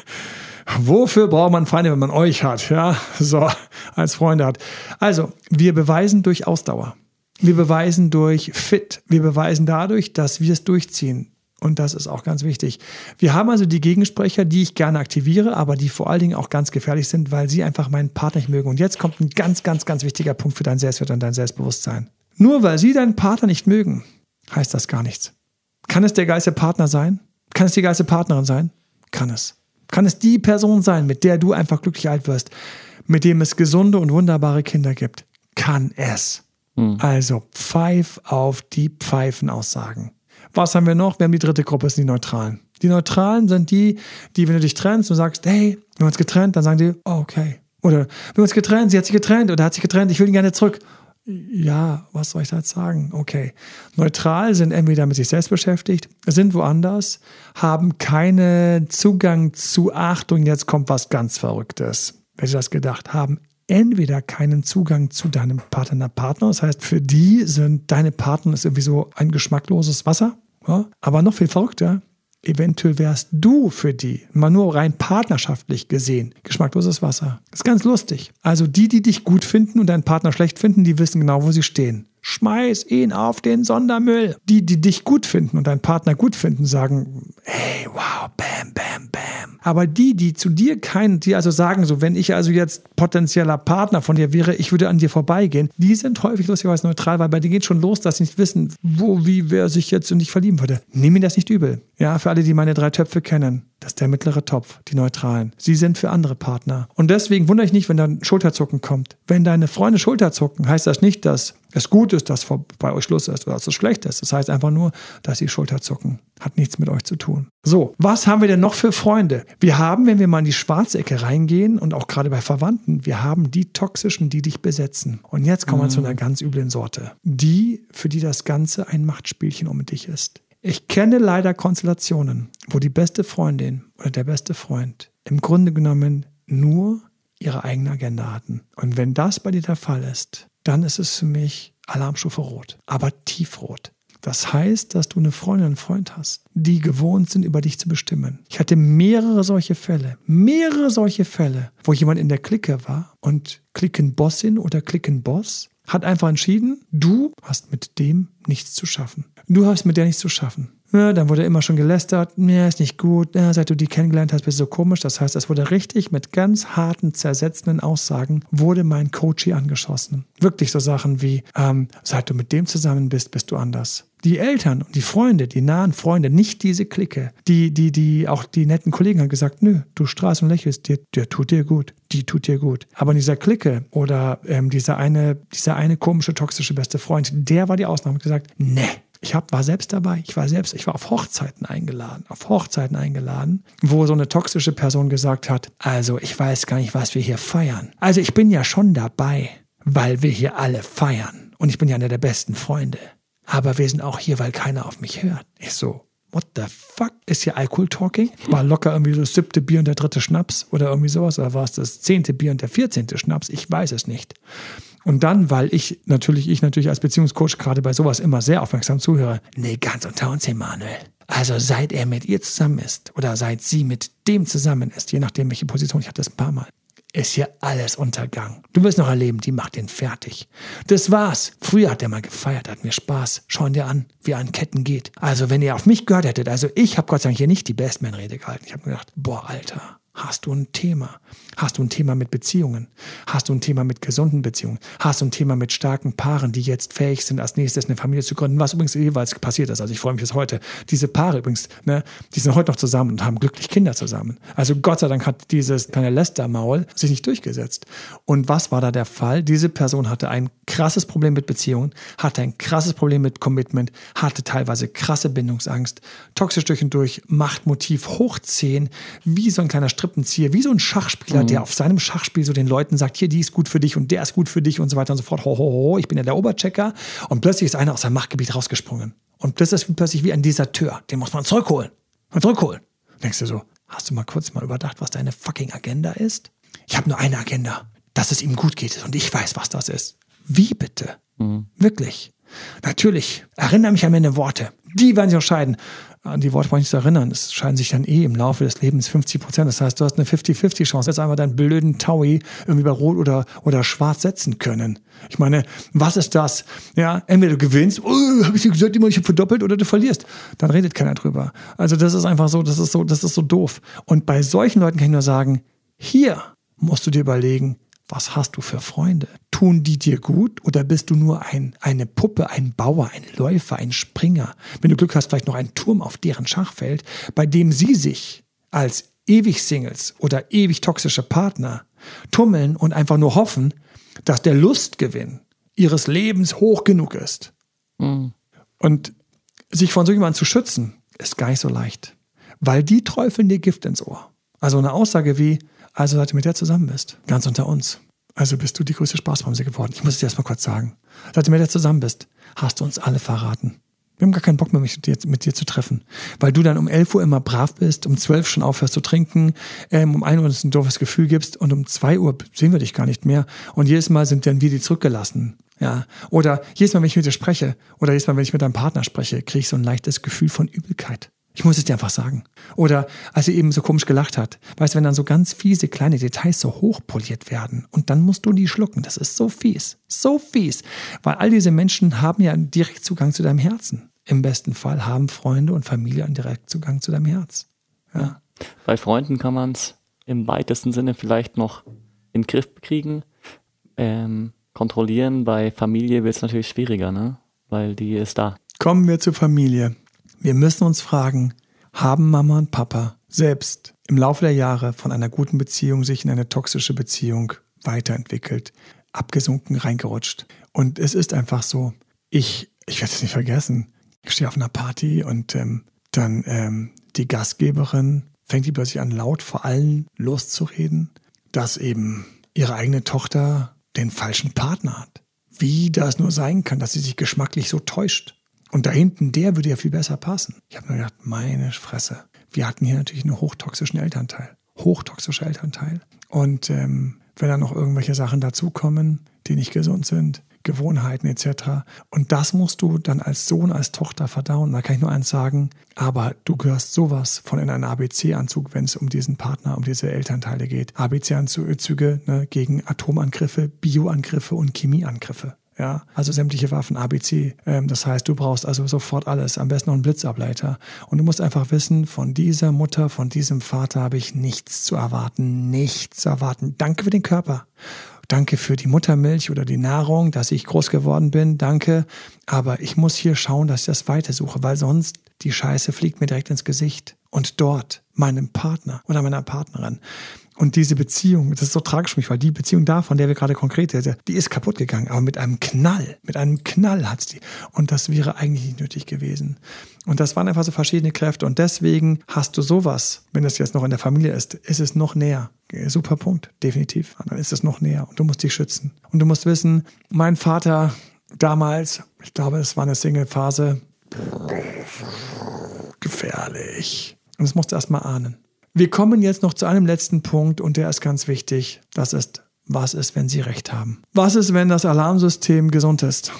Wofür braucht man Feinde, wenn man euch hat? Ja, so, als Freunde hat. Also, wir beweisen durch Ausdauer. Wir beweisen durch Fit. Wir beweisen dadurch, dass wir es durchziehen. Und das ist auch ganz wichtig. Wir haben also die Gegensprecher, die ich gerne aktiviere, aber die vor allen Dingen auch ganz gefährlich sind, weil sie einfach meinen Partner nicht mögen. Und jetzt kommt ein ganz, ganz, ganz wichtiger Punkt für dein Selbstwert und dein Selbstbewusstsein. Nur weil sie deinen Partner nicht mögen, heißt das gar nichts. Kann es der geilste Partner sein? Kann es die geilste Partnerin sein? Kann es. Kann es die Person sein, mit der du einfach glücklich alt wirst, mit dem es gesunde und wunderbare Kinder gibt? Kann es. Hm. Also pfeif auf die Pfeifenaussagen. Was haben wir noch? Wir haben die dritte Gruppe, das sind die Neutralen. Die Neutralen sind die, die, wenn du dich trennst und sagst, hey, wir haben uns getrennt, dann sagen die, oh, okay. Oder wir haben uns getrennt, sie hat sich getrennt oder hat sich getrennt, ich will ihn gerne zurück. Ja, was soll ich da jetzt sagen? Okay. Neutral sind entweder mit sich selbst beschäftigt, sind woanders, haben keinen Zugang zu Achtung, jetzt kommt was ganz Verrücktes. Wer sich das gedacht haben, entweder keinen Zugang zu deinem Partner, Partner. Das heißt, für die sind deine Partner ist irgendwie so ein geschmackloses Wasser. Ja? Aber noch viel verrückter, eventuell wärst du für die, mal nur rein partnerschaftlich gesehen, geschmackloses Wasser. Das ist ganz lustig. Also die, die dich gut finden und deinen Partner schlecht finden, die wissen genau, wo sie stehen. Schmeiß ihn auf den Sondermüll. Die, die dich gut finden und deinen Partner gut finden, sagen, hey, wow, bam, bam, bam. Aber die, die zu dir keinen, die also sagen, so, wenn ich also jetzt potenzieller Partner von dir wäre, ich würde an dir vorbeigehen, die sind häufig lustigerweise neutral, weil bei denen geht schon los, dass sie nicht wissen, wo, wie, wer sich jetzt in dich verlieben würde. Nimm mir das nicht übel. Ja, für alle, die meine drei Töpfe kennen. Das ist der mittlere Topf, die Neutralen. Sie sind für andere Partner. Und deswegen wundere ich nicht, wenn dann Schulterzucken kommt. Wenn deine Freunde Schulterzucken, heißt das nicht, dass es gut ist, dass bei euch Schluss ist oder dass es schlecht ist. Das heißt einfach nur, dass sie Schulterzucken. Hat nichts mit euch zu tun. So, was haben wir denn noch für Freunde? Wir haben, wenn wir mal in die Schwarzecke reingehen und auch gerade bei Verwandten, wir haben die toxischen, die dich besetzen. Und jetzt kommen wir mhm. zu einer ganz üblen Sorte. Die, für die das Ganze ein Machtspielchen um dich ist. Ich kenne leider Konstellationen, wo die beste Freundin oder der beste Freund im Grunde genommen nur ihre eigene Agenda hatten. Und wenn das bei dir der Fall ist, dann ist es für mich Alarmstufe rot, aber tiefrot. Das heißt, dass du eine Freundin, einen Freund hast, die gewohnt sind, über dich zu bestimmen. Ich hatte mehrere solche Fälle, mehrere solche Fälle, wo jemand in der Clique war und Klickenbossin oder Klickenboss hat einfach entschieden, du hast mit dem nichts zu schaffen. Du hast mit der nichts zu schaffen. Ja, dann wurde immer schon gelästert, ja, ist nicht gut, ja, seit du die kennengelernt hast, bist du so komisch. Das heißt, es wurde richtig mit ganz harten, zersetzenden Aussagen, wurde mein Coach angeschossen. Wirklich so Sachen wie, ähm, seit du mit dem zusammen bist, bist du anders. Die Eltern und die Freunde, die nahen Freunde, nicht diese Clique, die, die, die, auch die netten Kollegen haben gesagt, nö, du strahlst und lächelst, dir, der tut dir gut, die tut dir gut. Aber in dieser Clique oder ähm, dieser eine, dieser eine komische, toxische beste Freund, der war die Ausnahme und gesagt, ne, ich hab, war selbst dabei. Ich war selbst, ich war auf Hochzeiten eingeladen, auf Hochzeiten eingeladen, wo so eine toxische Person gesagt hat, also ich weiß gar nicht, was wir hier feiern. Also ich bin ja schon dabei, weil wir hier alle feiern. Und ich bin ja einer der besten Freunde. Aber wir sind auch hier, weil keiner auf mich hört. Ich so, what the fuck? Ist hier Alkohol-Talking? War locker irgendwie so das siebte Bier und der dritte Schnaps oder irgendwie sowas? Oder war es das zehnte Bier und der vierzehnte Schnaps? Ich weiß es nicht. Und dann, weil ich natürlich, ich natürlich als Beziehungscoach gerade bei sowas immer sehr aufmerksam zuhöre, nee, ganz unter uns, Emanuel. Also seit er mit ihr zusammen ist oder seit sie mit dem zusammen ist, je nachdem, welche Position, ich hatte das ein paar Mal, ist hier alles Untergang. Du wirst noch erleben, die macht ihn fertig. Das war's. Früher hat er mal gefeiert, hat mir Spaß. Schau ihn dir an, wie er an Ketten geht. Also, wenn ihr auf mich gehört hättet, also ich habe Gott sei Dank hier nicht die Bestman-Rede gehalten. Ich habe gedacht, boah, Alter, Hast du ein Thema? Hast du ein Thema mit Beziehungen? Hast du ein Thema mit gesunden Beziehungen? Hast du ein Thema mit starken Paaren, die jetzt fähig sind, als nächstes eine Familie zu gründen? Was übrigens jeweils passiert ist. Also ich freue mich bis heute. Diese Paare übrigens, ne, die sind heute noch zusammen und haben glücklich Kinder zusammen. Also Gott sei Dank hat dieses kleine Lästermaul sich nicht durchgesetzt. Und was war da der Fall? Diese Person hatte ein krasses Problem mit Beziehungen, hatte ein krasses Problem mit Commitment, hatte teilweise krasse Bindungsangst, toxisch durch und durch, Machtmotiv hoch 10, wie so ein kleiner Strip Strippenzieher, wie so ein Schachspieler, mhm. der auf seinem Schachspiel so den Leuten sagt, hier, die ist gut für dich und der ist gut für dich und so weiter und so fort. Ho, ho, ho, ich bin ja der Oberchecker. Und plötzlich ist einer aus seinem Machtgebiet rausgesprungen. Und das ist plötzlich wie ein Deserteur. Den muss man zurückholen. Man zurückholen. Denkst du so, hast du mal kurz mal überdacht, was deine fucking Agenda ist? Ich habe nur eine Agenda, dass es ihm gut geht und ich weiß, was das ist. Wie bitte? Mhm. Wirklich. Natürlich, erinnere mich an meine Worte. Die werden sich unterscheiden an die Worte nicht zu erinnern. Es scheiden sich dann eh im Laufe des Lebens 50 Prozent. Das heißt, du hast eine 50-50 Chance, jetzt einmal deinen blöden Taui irgendwie bei Rot oder, oder Schwarz setzen können. Ich meine, was ist das? Ja, entweder du gewinnst, oh, habe ich dir gesagt, immer ich habe verdoppelt, oder du verlierst. Dann redet keiner drüber. Also das ist einfach so, das ist so, das ist so doof. Und bei solchen Leuten kann ich nur sagen, hier musst du dir überlegen, was hast du für Freunde? Tun die dir gut oder bist du nur ein, eine Puppe, ein Bauer, ein Läufer, ein Springer? Wenn du Glück hast, vielleicht noch ein Turm auf deren Schachfeld, bei dem sie sich als ewig Singles oder ewig toxische Partner tummeln und einfach nur hoffen, dass der Lustgewinn ihres Lebens hoch genug ist. Mhm. Und sich von so jemandem zu schützen, ist gar nicht so leicht. Weil die träufeln dir Gift ins Ohr. Also eine Aussage wie, also seit du mit der zusammen bist, ganz unter uns, also bist du die größte Spaßbremse geworden. Ich muss es dir erstmal kurz sagen. Seit du mit der zusammen bist, hast du uns alle verraten. Wir haben gar keinen Bock mehr, mich mit dir, mit dir, zu treffen. Weil du dann um 11 Uhr immer brav bist, um 12 schon aufhörst zu trinken, ähm, um 1 Uhr uns ein doofes Gefühl gibst und um 2 Uhr sehen wir dich gar nicht mehr. Und jedes Mal sind dann wir die zurückgelassen. Ja. Oder jedes Mal, wenn ich mit dir spreche, oder jedes Mal, wenn ich mit deinem Partner spreche, kriege ich so ein leichtes Gefühl von Übelkeit. Ich muss es dir einfach sagen. Oder als er eben so komisch gelacht hat. Weißt du, wenn dann so ganz fiese kleine Details so hochpoliert werden und dann musst du die schlucken. Das ist so fies. So fies. Weil all diese Menschen haben ja direkt Zugang zu deinem Herzen. Im besten Fall haben Freunde und Familie einen Direktzugang zu deinem Herz. Ja. Bei Freunden kann man es im weitesten Sinne vielleicht noch in den Griff kriegen. Ähm, kontrollieren. Bei Familie wird es natürlich schwieriger, ne? Weil die ist da. Kommen wir zur Familie. Wir müssen uns fragen, haben Mama und Papa selbst im Laufe der Jahre von einer guten Beziehung sich in eine toxische Beziehung weiterentwickelt, abgesunken, reingerutscht. Und es ist einfach so, ich, ich werde es nicht vergessen, ich stehe auf einer Party und ähm, dann ähm, die Gastgeberin fängt die plötzlich an, laut vor allen loszureden, dass eben ihre eigene Tochter den falschen Partner hat. Wie das nur sein kann, dass sie sich geschmacklich so täuscht. Und da hinten, der würde ja viel besser passen. Ich habe mir gedacht, meine Fresse. Wir hatten hier natürlich einen hochtoxischen Elternteil. Hochtoxischer Elternteil. Und ähm, wenn dann noch irgendwelche Sachen dazukommen, die nicht gesund sind, Gewohnheiten etc. Und das musst du dann als Sohn, als Tochter verdauen. Da kann ich nur eins sagen, aber du gehörst sowas von in einen ABC-Anzug, wenn es um diesen Partner, um diese Elternteile geht. ABC-Anzüge ne, gegen Atomangriffe, Bioangriffe und Chemieangriffe. Ja, also sämtliche Waffen, ABC. Ähm, das heißt, du brauchst also sofort alles, am besten noch einen Blitzableiter. Und du musst einfach wissen, von dieser Mutter, von diesem Vater habe ich nichts zu erwarten, nichts zu erwarten. Danke für den Körper. Danke für die Muttermilch oder die Nahrung, dass ich groß geworden bin. Danke. Aber ich muss hier schauen, dass ich das weitersuche, weil sonst die Scheiße fliegt mir direkt ins Gesicht. Und dort meinem Partner oder meiner Partnerin und diese Beziehung, das ist so tragisch für mich, weil die Beziehung da, von der wir gerade konkret reden, die ist kaputt gegangen. Aber mit einem Knall, mit einem Knall hat's die. Und das wäre eigentlich nicht nötig gewesen. Und das waren einfach so verschiedene Kräfte. Und deswegen hast du sowas, wenn das jetzt noch in der Familie ist, ist es noch näher. Super Punkt, definitiv. Dann ist es noch näher. Und du musst dich schützen. Und du musst wissen, mein Vater damals, ich glaube, es war eine Single-Phase, gefährlich. Und das musst du erstmal ahnen. Wir kommen jetzt noch zu einem letzten Punkt und der ist ganz wichtig. Das ist, was ist, wenn Sie recht haben? Was ist, wenn das Alarmsystem gesund ist?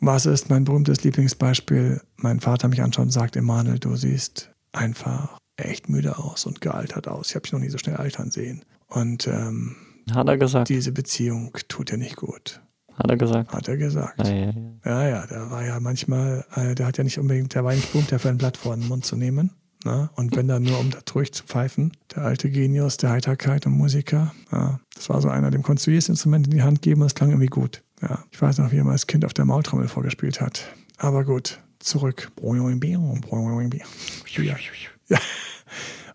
Was ist mein berühmtes Lieblingsbeispiel? Mein Vater mich anschaut und sagt, Emanuel, du siehst einfach echt müde aus und gealtert aus. Ich habe dich noch nie so schnell altern sehen. Und ähm, Hat er gesagt. diese Beziehung tut dir nicht gut. Hat er gesagt. Hat er gesagt. Ja, ja, ja. Ja, ja, der war ja manchmal, äh, der hat ja nicht unbedingt, der war nicht berühmt dafür, ein Blatt vor den Mund zu nehmen. Ne? Und wenn dann nur, um da durchzupfeifen. Der alte Genius der Heiterkeit und Musiker. Ja, das war so einer, dem konntest du jedes Instrument in die Hand geben und es klang irgendwie gut. Ja, ich weiß noch, wie er mal als Kind auf der Maultrommel vorgespielt hat. Aber gut, zurück. Ja.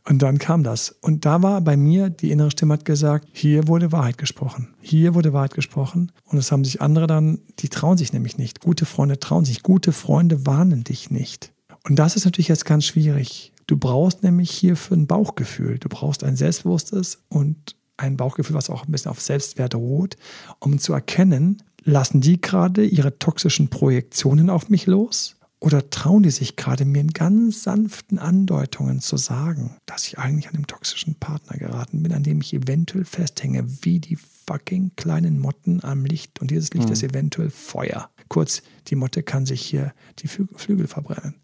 Und dann kam das. Und da war bei mir, die innere Stimme hat gesagt, hier wurde Wahrheit gesprochen. Hier wurde Wahrheit gesprochen. Und es haben sich andere dann, die trauen sich nämlich nicht. Gute Freunde trauen sich. Gute Freunde warnen dich nicht. Und das ist natürlich jetzt ganz schwierig. Du brauchst nämlich hierfür ein Bauchgefühl. Du brauchst ein selbstbewusstes und ein Bauchgefühl, was auch ein bisschen auf Selbstwert ruht, um zu erkennen, lassen die gerade ihre toxischen Projektionen auf mich los? Oder trauen die sich gerade mir in ganz sanften Andeutungen zu sagen, dass ich eigentlich an dem toxischen Partner geraten bin, an dem ich eventuell festhänge, wie die fucking kleinen Motten am Licht. Und dieses Licht ist eventuell Feuer. Kurz, die Motte kann sich hier die Flü Flügel verbrennen.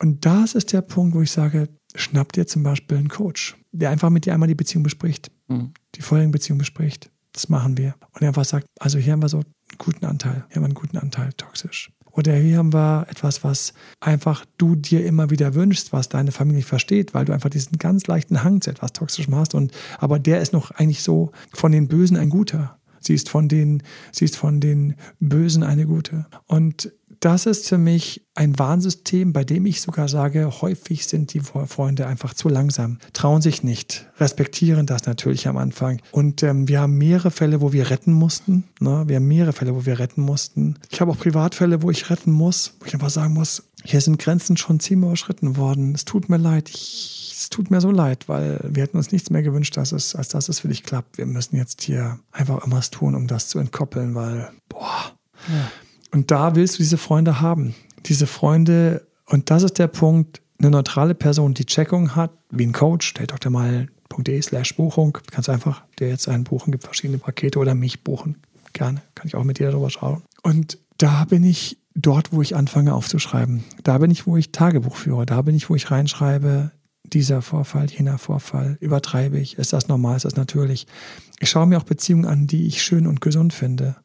Und das ist der Punkt, wo ich sage, schnapp dir zum Beispiel einen Coach, der einfach mit dir einmal die Beziehung bespricht, Mhm. die vorherigen Beziehungen bespricht. Das machen wir. Und er einfach sagt, also hier haben wir so einen guten Anteil, hier haben wir einen guten Anteil toxisch. Oder hier haben wir etwas, was einfach du dir immer wieder wünschst, was deine Familie nicht versteht, weil du einfach diesen ganz leichten Hang zu etwas Toxischem hast. Und, aber der ist noch eigentlich so von den Bösen ein guter. Sie ist von den, sie ist von den Bösen eine gute. Und das ist für mich ein Warnsystem, bei dem ich sogar sage, häufig sind die Freunde einfach zu langsam, trauen sich nicht, respektieren das natürlich am Anfang. Und ähm, wir haben mehrere Fälle, wo wir retten mussten. Ne? Wir haben mehrere Fälle, wo wir retten mussten. Ich habe auch Privatfälle, wo ich retten muss, wo ich einfach sagen muss, hier sind Grenzen schon ziemlich überschritten worden. Es tut mir leid. Ich, es tut mir so leid, weil wir hätten uns nichts mehr gewünscht, dass es, als dass es für dich klappt. Wir müssen jetzt hier einfach irgendwas tun, um das zu entkoppeln, weil, boah. Und da willst du diese Freunde haben. Diese Freunde, und das ist der Punkt, eine neutrale Person, die Checkung hat, wie ein Coach, der drmal.de slash Buchung, kannst du einfach dir jetzt einen buchen, gibt verschiedene Pakete oder mich buchen. Gerne, kann ich auch mit dir darüber schauen. Und da bin ich dort, wo ich anfange aufzuschreiben. Da bin ich, wo ich Tagebuch führe. Da bin ich, wo ich reinschreibe, dieser Vorfall, jener Vorfall, übertreibe ich, ist das normal, ist das natürlich. Ich schaue mir auch Beziehungen an, die ich schön und gesund finde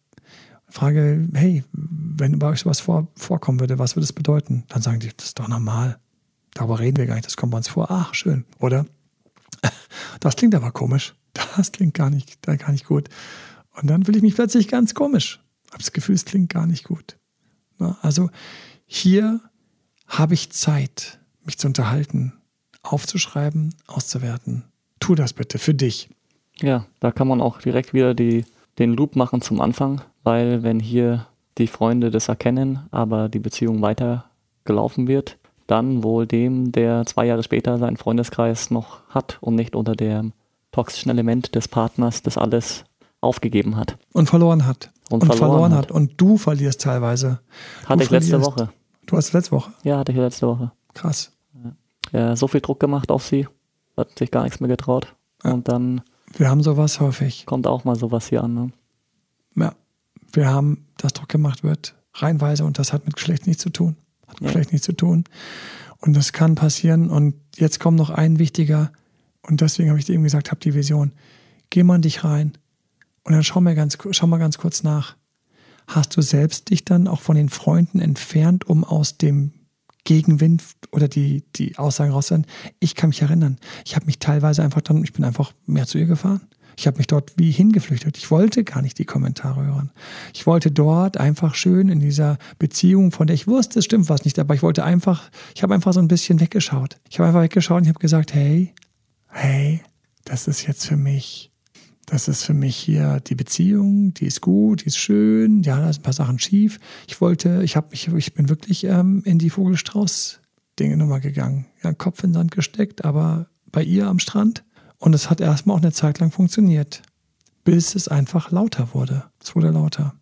frage, hey, wenn bei euch sowas vor, vorkommen würde, was würde es bedeuten? Dann sagen die, das ist doch normal. Darüber reden wir gar nicht, das kommt bei uns vor. Ach, schön, oder? [LAUGHS] Das klingt aber komisch. Das klingt gar nicht, gar nicht gut. Und dann fühle ich mich plötzlich ganz komisch. Habe das Gefühl, es klingt gar nicht gut. Na, Also hier habe ich Zeit, mich zu unterhalten, aufzuschreiben, auszuwerten. Tu das bitte für dich. Ja, da kann man auch direkt wieder die, den Loop machen zum Anfang, weil wenn hier die Freunde das erkennen, aber die Beziehung weiter gelaufen wird, dann wohl dem, der zwei Jahre später seinen Freundeskreis noch hat und nicht unter dem toxischen Element des Partners das alles aufgegeben hat. Und verloren hat. Und verloren hat. Und du verlierst teilweise. Hatte Du ich letzte verlierst. Woche. Du hast letzte Woche. Ja, hatte ich letzte Woche. Krass. Ja, so viel Druck gemacht auf sie, hat sich gar nichts mehr getraut. Ja. Und dann Wir haben sowas häufig. kommt auch mal sowas hier an. Ne? Ja. Wir haben, dass Druck gemacht wird, reinweise und das hat mit Geschlecht nichts zu tun. Hat mit Ja. Geschlecht nichts zu tun. Und das kann passieren. Und jetzt kommt noch ein wichtiger, und deswegen habe ich dir eben gesagt, hab die Vision. Geh mal in dich rein und dann schau mal ganz, schau mal ganz kurz nach. Hast du selbst dich dann auch von den Freunden entfernt, um aus dem Gegenwind oder die, die Aussagen rauszuhören? Ich kann mich erinnern. Ich habe mich teilweise einfach dann, ich bin einfach mehr zu ihr gefahren. Ich habe mich dort wie hingeflüchtet. Ich wollte gar nicht die Kommentare hören. Ich wollte dort einfach schön in dieser Beziehung, von der ich wusste, es stimmt was nicht, aber ich wollte einfach, ich habe einfach so ein bisschen weggeschaut. Ich habe einfach weggeschaut und ich habe gesagt, hey, hey, das ist jetzt für mich, das ist für mich hier die Beziehung, die ist gut, die ist schön, ja, da sind ein paar Sachen schief. Ich wollte, ich habe mich, ich bin wirklich ähm, in die Vogelstrauß-Dinge Nummer gegangen. Ja, Kopf in den Sand gesteckt, aber bei ihr am Strand. Und es hat erstmal auch eine Zeit lang funktioniert, bis es einfach lauter wurde. Es wurde lauter.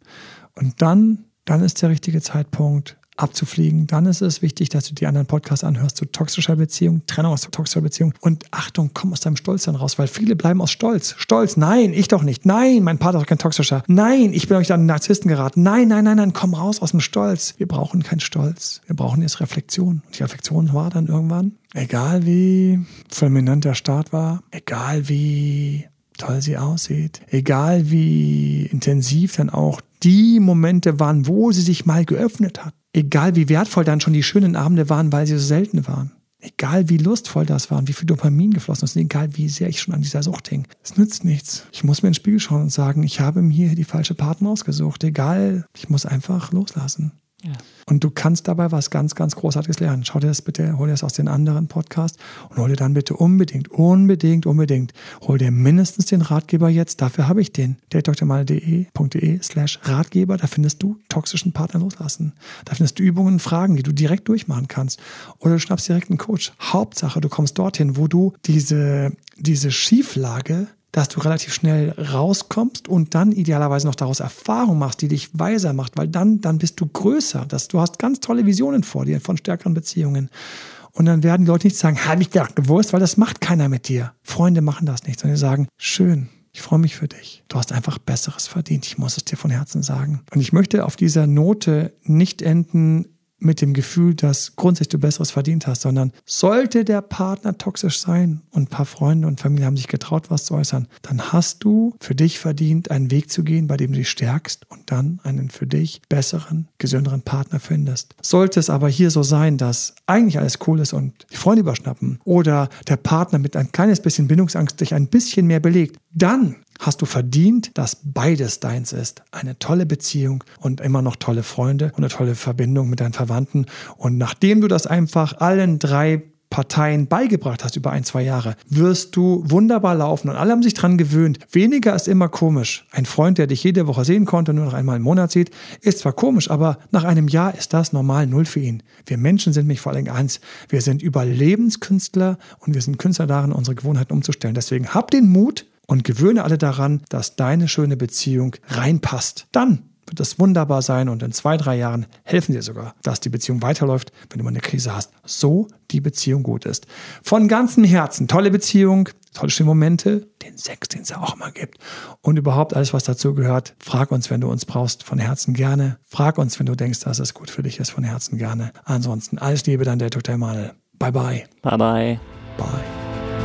Und dann, dann ist der richtige Zeitpunkt, abzufliegen. Dann ist es wichtig, dass du die anderen Podcasts anhörst zu toxischer Beziehung, Trennung aus toxischer Beziehung. Und Achtung, komm aus deinem Stolz dann raus, weil viele bleiben aus Stolz. Stolz, nein, ich doch nicht. Nein, mein Partner ist kein toxischer. Nein, ich bin euch an einen Narzissten geraten. Nein, nein, nein, nein, komm raus aus dem Stolz. Wir brauchen keinen Stolz. Wir brauchen jetzt Reflexion. Und die Reflexion war dann irgendwann, egal wie fulminant der Start war, egal wie toll sie aussieht, egal wie intensiv dann auch die Momente waren, wo sie sich mal geöffnet hat, egal wie wertvoll dann schon die schönen Abende waren, weil sie so selten waren. Egal wie lustvoll das war und wie viel Dopamin geflossen ist, egal wie sehr ich schon an dieser Sucht hing. Es nützt nichts. Ich muss mir in den Spiegel schauen und sagen, ich habe mir die falsche Partner ausgesucht. Egal, ich muss einfach loslassen. Und du kannst dabei was ganz, ganz Großartiges lernen. Schau dir das bitte, hol dir das aus den anderen Podcasts und hol dir dann bitte unbedingt, unbedingt, unbedingt, hol dir mindestens den Ratgeber jetzt. Dafür habe ich den. datedoktormal.de slash Ratgeber. Da findest du toxischen Partner loslassen. Da findest du Übungen, Fragen, die du direkt durchmachen kannst. Oder du schnappst direkt einen Coach. Hauptsache, du kommst dorthin, wo du diese, diese Schieflage dass du relativ schnell rauskommst und dann idealerweise noch daraus Erfahrung machst, die dich weiser macht, weil dann, dann bist du größer. Das, du hast ganz tolle Visionen vor dir von stärkeren Beziehungen. Und dann werden die Leute nicht sagen, habe ich doch gewusst, weil das macht keiner mit dir. Freunde machen das nicht, sondern sagen, schön, ich freue mich für dich. Du hast einfach Besseres verdient. Ich muss es dir von Herzen sagen. Und ich möchte auf dieser Note nicht enden, mit dem Gefühl, dass grundsätzlich du Besseres verdient hast, sondern sollte der Partner toxisch sein und ein paar Freunde und Familie haben sich getraut, was zu äußern, dann hast du für dich verdient, einen Weg zu gehen, bei dem du dich stärkst und dann einen für dich besseren, gesünderen Partner findest. Sollte es aber hier so sein, dass eigentlich alles cool ist und die Freunde überschnappen oder der Partner mit ein kleines bisschen Bindungsangst dich ein bisschen mehr belegt, dann hast du verdient, dass beides deins ist. Eine tolle Beziehung und immer noch tolle Freunde und eine tolle Verbindung mit deinen Verwandten. Und nachdem du das einfach allen drei Parteien beigebracht hast über ein, zwei Jahre, wirst du wunderbar laufen. Und alle haben sich dran gewöhnt. Weniger ist immer komisch. Ein Freund, der dich jede Woche sehen konnte, nur noch einmal im Monat sieht, ist zwar komisch, aber nach einem Jahr ist das normal null für ihn. Wir Menschen sind mich vor allem eins. Wir sind Überlebenskünstler und wir sind Künstler darin, unsere Gewohnheiten umzustellen. Deswegen hab den Mut, und gewöhne alle daran, dass deine schöne Beziehung reinpasst. Dann wird das wunderbar sein und in zwei, drei Jahren helfen dir sogar, dass die Beziehung weiterläuft, wenn du mal eine Krise hast. So die Beziehung gut ist. Von ganzem Herzen, tolle Beziehung, tolle schöne Momente, den Sex, den es ja auch immer gibt und überhaupt alles, was dazu gehört. Frag uns, wenn du uns brauchst, von Herzen gerne. Frag uns, wenn du denkst, dass es gut für dich ist, von Herzen gerne. Ansonsten alles Liebe, dann der Dr. Emanuel. Bye bye. Bye bye. Bye.